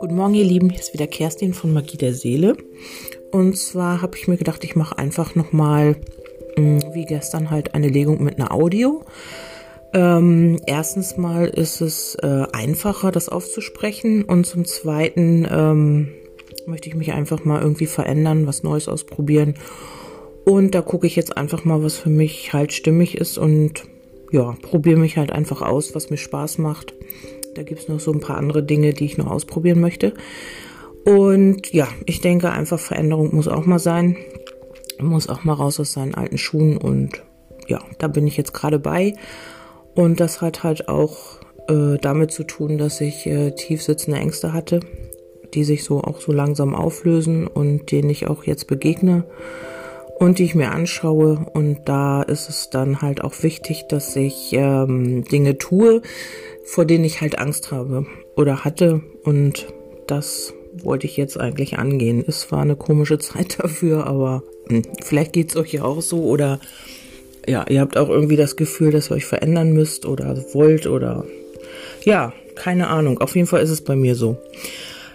Guten Morgen, ihr Lieben. Hier ist wieder Kerstin von Magie der Seele. Und zwar habe ich mir gedacht, ich mache einfach nochmal, hm, wie gestern, halt eine Legung mit einer Audio. Ähm, erstens mal ist es äh, einfacher, das aufzusprechen. Und zum Zweiten ähm, möchte ich mich einfach mal irgendwie verändern, was Neues ausprobieren. Und da gucke ich jetzt einfach mal, was für mich halt stimmig ist und ja, probiere mich halt einfach aus, was mir Spaß macht. Da gibt es noch so ein paar andere Dinge, die ich noch ausprobieren möchte. Und ja, ich denke einfach, Veränderung muss auch mal sein. Muss auch mal raus aus seinen alten Schuhen. Und ja, da bin ich jetzt gerade bei. Und das hat halt auch äh, damit zu tun, dass ich äh, tief sitzende Ängste hatte, die sich so auch so langsam auflösen und denen ich auch jetzt begegne und die ich mir anschaue. Und da ist es dann halt auch wichtig, dass ich ähm, Dinge tue, vor denen ich halt Angst habe oder hatte. Und das wollte ich jetzt eigentlich angehen. Es war eine komische Zeit dafür, aber hm, vielleicht geht es euch ja auch so oder ja, ihr habt auch irgendwie das Gefühl, dass ihr euch verändern müsst oder wollt oder ja, keine Ahnung. Auf jeden Fall ist es bei mir so.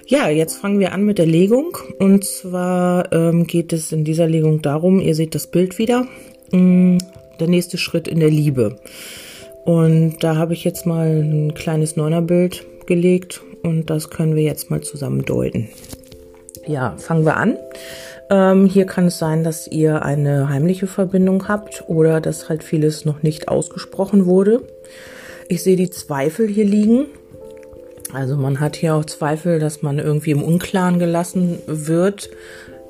Ja, jetzt fangen wir an mit der Legung. Und zwar ähm, geht es in dieser Legung darum, ihr seht das Bild wieder, mh, mm, der nächste Schritt in der Liebe. Und da habe ich jetzt mal ein kleines Neunerbild gelegt und das können wir jetzt mal zusammen deuten. Ja, fangen wir an. Ähm, hier kann es sein, dass ihr eine heimliche Verbindung habt oder dass halt vieles noch nicht ausgesprochen wurde. Ich sehe die Zweifel hier liegen also man hat hier auch Zweifel, dass man irgendwie im Unklaren gelassen wird,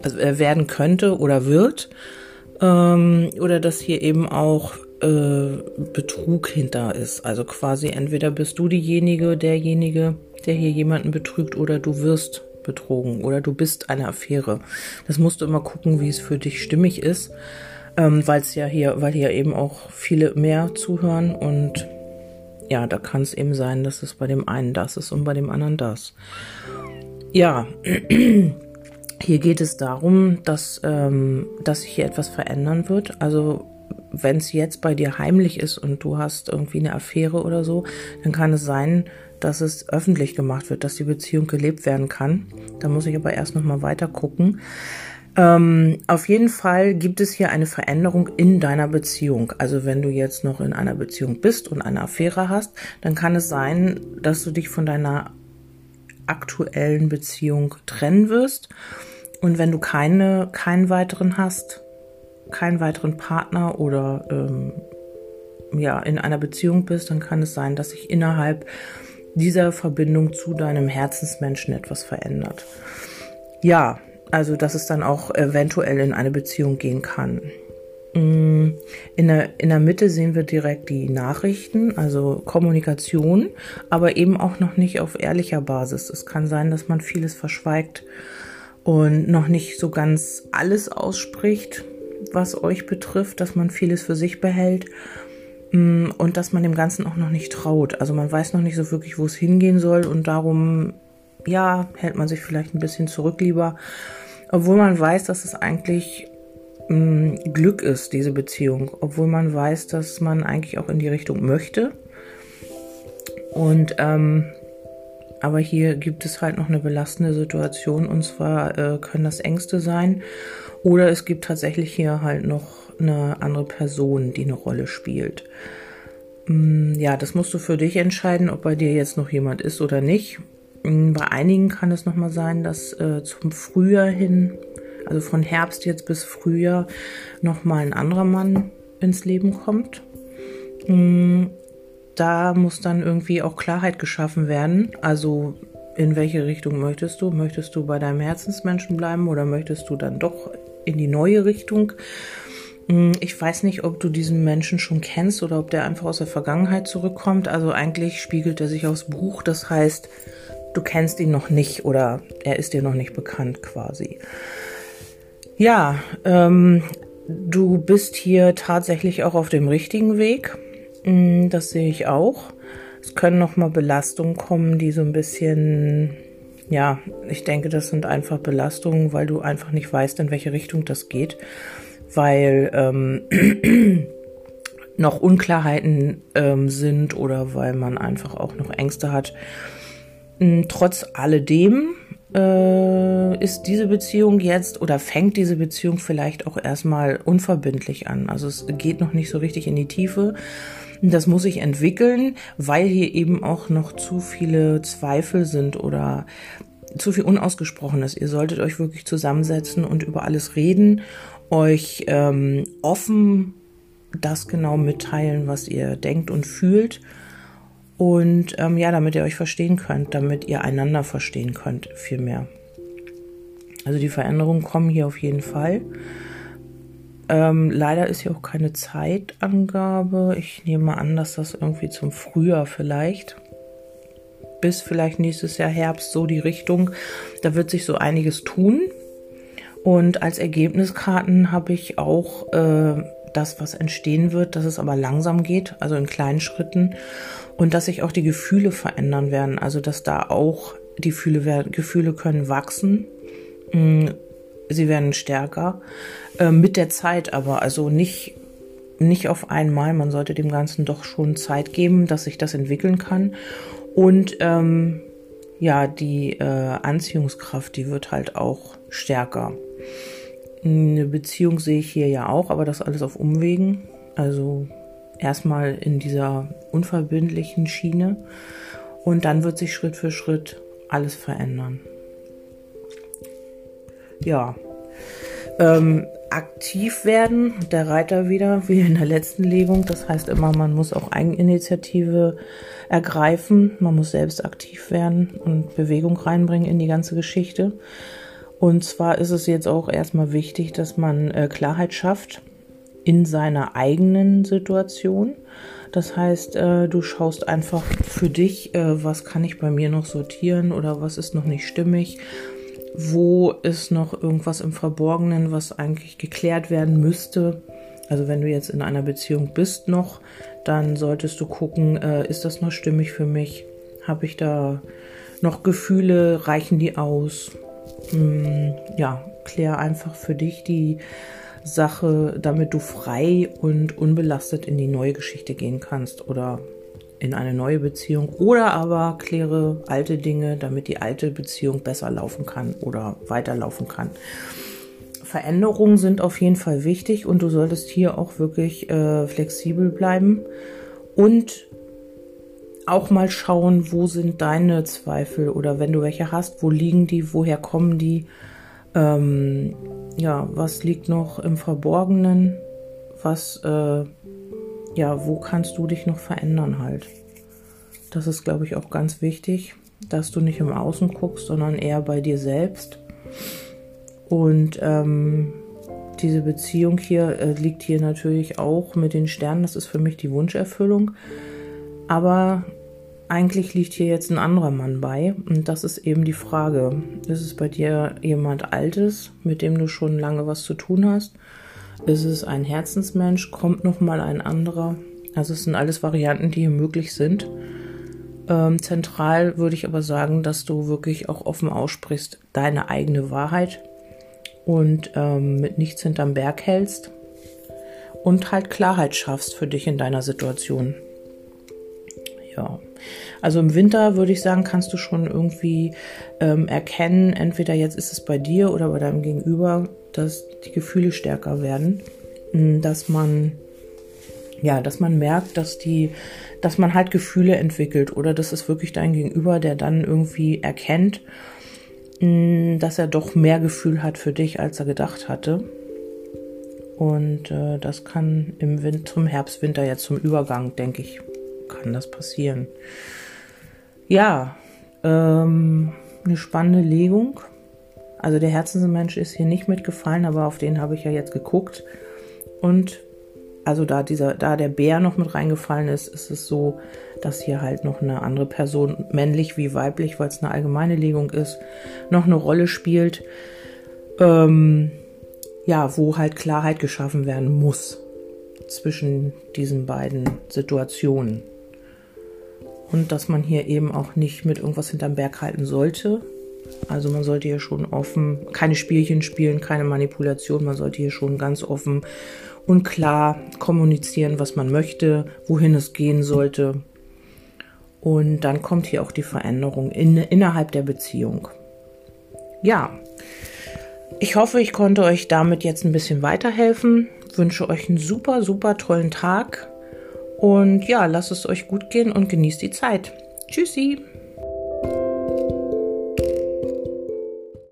also äh, werden könnte oder wird. Ähm, oder dass hier eben auch äh, Betrug hinter ist. Also quasi entweder bist du diejenige, derjenige, der hier jemanden betrügt oder du wirst betrogen oder du bist eine Affäre. Das musst du immer gucken, wie es für dich stimmig ist, ähm, weil es ja hier, weil hier eben auch viele mehr zuhören und ja, da kann es eben sein, dass es bei dem einen das ist und bei dem anderen das. Ja, hier geht es darum, dass, ähm, dass sich hier etwas verändern wird. Also wenn es jetzt bei dir heimlich ist und du hast irgendwie eine Affäre oder so, dann kann es sein, dass es öffentlich gemacht wird, dass die Beziehung gelebt werden kann. Da muss ich aber erst noch mal weiter gucken. Ähm, auf jeden Fall gibt es hier eine Veränderung in deiner Beziehung. Also wenn du jetzt noch in einer Beziehung bist und eine Affäre hast, dann kann es sein, dass du dich von deiner aktuellen Beziehung trennen wirst. Und wenn du keine, keinen weiteren hast, keinen weiteren Partner oder ähm, ja, in einer Beziehung bist, dann kann es sein, dass sich innerhalb dieser Verbindung zu deinem Herzensmenschen etwas verändert. Ja, also, dass es dann auch eventuell in eine Beziehung gehen kann. Mm, in der, in der Mitte sehen wir direkt die Nachrichten, also Kommunikation, aber eben auch noch nicht auf ehrlicher Basis. Es kann sein, dass man vieles verschweigt und noch nicht so ganz alles ausspricht, was euch betrifft, dass man vieles für sich behält mm, und dass man dem Ganzen auch noch nicht traut. Also man weiß noch nicht so wirklich, wo es hingehen soll und darum ja, hält man sich vielleicht ein bisschen zurück lieber. Obwohl man weiß, dass es eigentlich mh, mm, Glück ist, diese Beziehung. Obwohl man weiß, dass man eigentlich auch in die Richtung möchte. Und ähm, aber hier gibt es halt noch eine belastende Situation und zwar äh, können das Ängste sein oder es gibt tatsächlich hier halt noch eine andere Person, die eine Rolle spielt. Mm, ja, das musst du für dich entscheiden, ob bei dir jetzt noch jemand ist oder nicht. Mm, bei einigen kann es nochmal sein, dass äh, zum Frühjahr hin, also von Herbst jetzt bis Frühjahr, nochmal ein anderer Mann ins Leben kommt. Mm, da muss dann irgendwie auch Klarheit geschaffen werden. Also in welche Richtung möchtest du? Möchtest du bei deinem Herzensmenschen bleiben oder möchtest du dann doch in die neue Richtung? Mm, ich weiß nicht, ob du diesen Menschen schon kennst oder ob der einfach aus der Vergangenheit zurückkommt. Also eigentlich spiegelt er sich aus Buch. Das heißt, du kennst ihn noch nicht oder er ist dir noch nicht bekannt quasi. Ja, ähm, du bist hier tatsächlich auch auf dem richtigen Weg. Mm, das sehe ich auch. Es können noch mal Belastungen kommen, die so ein bisschen, ja, ich denke, das sind einfach Belastungen, weil du einfach nicht weißt, in welche Richtung das geht. Weil ähm, noch Unklarheiten ähm, sind oder weil man einfach auch noch Ängste hat. Hm, trotz alledem äh, ist diese Beziehung jetzt oder fängt diese Beziehung vielleicht auch erstmal unverbindlich an. Also es geht noch nicht so richtig in die Tiefe. Das muss sich entwickeln, weil hier eben auch noch zu viele Zweifel sind oder zu viel Unausgesprochenes. Ihr solltet euch wirklich zusammensetzen und über alles reden, euch ähm, offen das genau mitteilen, was ihr denkt und fühlt. Und ähm, ja, damit ihr euch verstehen könnt, damit ihr einander verstehen könnt, viel mehr. Also die Veränderungen kommen hier auf jeden Fall. Ähm, leider ist hier auch keine Zeitangabe. Ich nehme an, dass das irgendwie zum Frühjahr vielleicht bis vielleicht nächstes Jahr Herbst so die Richtung. Da wird sich so einiges tun. Und als Ergebniskarten habe ich auch äh, das, was entstehen wird, dass es aber langsam geht, also in kleinen Schritten. Und dass sich auch die Gefühle verändern werden, also dass da auch die Gefühle, werden, Gefühle können wachsen, mm, sie werden stärker. Äh, mit der Zeit aber, also nicht nicht auf einmal, man sollte dem Ganzen doch schon Zeit geben, dass sich das entwickeln kann. Und ähm, ja, die äh, Anziehungskraft, die wird halt auch stärker. Eine Beziehung sehe ich hier ja auch, aber das alles auf Umwegen. Also erstmal in dieser unverbindlichen Schiene und dann wird sich Schritt für Schritt alles verändern. Ja, ähm, aktiv werden, der Reiter wieder, wie in der letzten Legung. Das heißt immer, man muss auch Eigeninitiative ergreifen, man muss selbst aktiv werden und Bewegung reinbringen in die ganze Geschichte. Und zwar ist es jetzt auch erstmal wichtig, dass man äh, Klarheit schafft in seiner eigenen Situation. Das heißt, äh, du schaust einfach für dich, äh, was kann ich bei mir noch sortieren oder was ist noch nicht stimmig, wo ist noch irgendwas im Verborgenen, was eigentlich geklärt werden müsste. Also wenn du jetzt in einer Beziehung bist noch, dann solltest du gucken, äh, ist das noch stimmig für mich? Habe ich da noch Gefühle? Reichen die aus? Mm, ja, klär einfach für dich die Sache, damit du frei und unbelastet in die neue Geschichte gehen kannst oder in eine neue Beziehung oder aber kläre alte Dinge, damit die alte Beziehung besser laufen kann oder weiterlaufen kann. Veränderungen sind auf jeden Fall wichtig und du solltest hier auch wirklich äh, flexibel bleiben und auch mal schauen, wo sind deine Zweifel oder wenn du welche hast, wo liegen die, woher kommen die, ähm, ja, was liegt noch im Verborgenen, was, äh, ja, wo kannst du dich noch verändern halt. Das ist, glaube ich, auch ganz wichtig, dass du nicht im Außen guckst, sondern eher bei dir selbst. Und ähm, diese Beziehung hier äh, liegt hier natürlich auch mit den Sternen. Das ist für mich die Wunscherfüllung. Aber eigentlich liegt hier jetzt ein anderer Mann bei und das ist eben die Frage. Ist es bei dir jemand Altes, mit dem du schon lange was zu tun hast? Ist es ein Herzensmensch? Kommt noch mal ein anderer? Also es sind alles Varianten, die hier möglich sind. Ähm, zentral würde ich aber sagen, dass du wirklich auch offen aussprichst, deine eigene Wahrheit und ähm, mit nichts hinterm Berg hältst und halt Klarheit schaffst für dich in deiner Situation. Ja. Also im Winter würde ich sagen, kannst du schon irgendwie ähm, erkennen, entweder jetzt ist es bei dir oder bei deinem Gegenüber, dass die Gefühle stärker werden, hm, dass man ja, dass man merkt, dass die, dass man halt Gefühle entwickelt oder das ist wirklich dein Gegenüber, der dann irgendwie erkennt, hm, dass er doch mehr Gefühl hat für dich, als er gedacht hatte. Und äh, das kann im Winter, zum Herbst, Winter jetzt zum Übergang, denke ich, kann das passieren. Ja, ähm, eine spannende Legung. Also der Herzensmensch ist hier nicht mitgefallen, aber auf den habe ich ja jetzt geguckt. Und also da dieser, da der Bär noch mit reingefallen ist, ist es so, dass hier halt noch eine andere Person, männlich wie weiblich, weil es eine allgemeine Legung ist, noch eine Rolle spielt. Ähm, ja, wo halt Klarheit geschaffen werden muss zwischen diesen beiden Situationen und dass man hier eben auch nicht mit irgendwas hinterm Berg halten sollte, Also man sollte hier schon offen, keine Spielchen spielen, keine Manipulation, man sollte hier schon ganz offen und klar kommunizieren, was man möchte, wohin es gehen sollte. Und dann kommt hier auch die Veränderung in, innerhalb der Beziehung. Ja, ich hoffe, ich konnte euch damit jetzt ein bisschen weiterhelfen. Wünsche euch einen super, super tollen Tag. Und ja, lasst es euch gut gehen und genießt die Zeit. Tschüssi!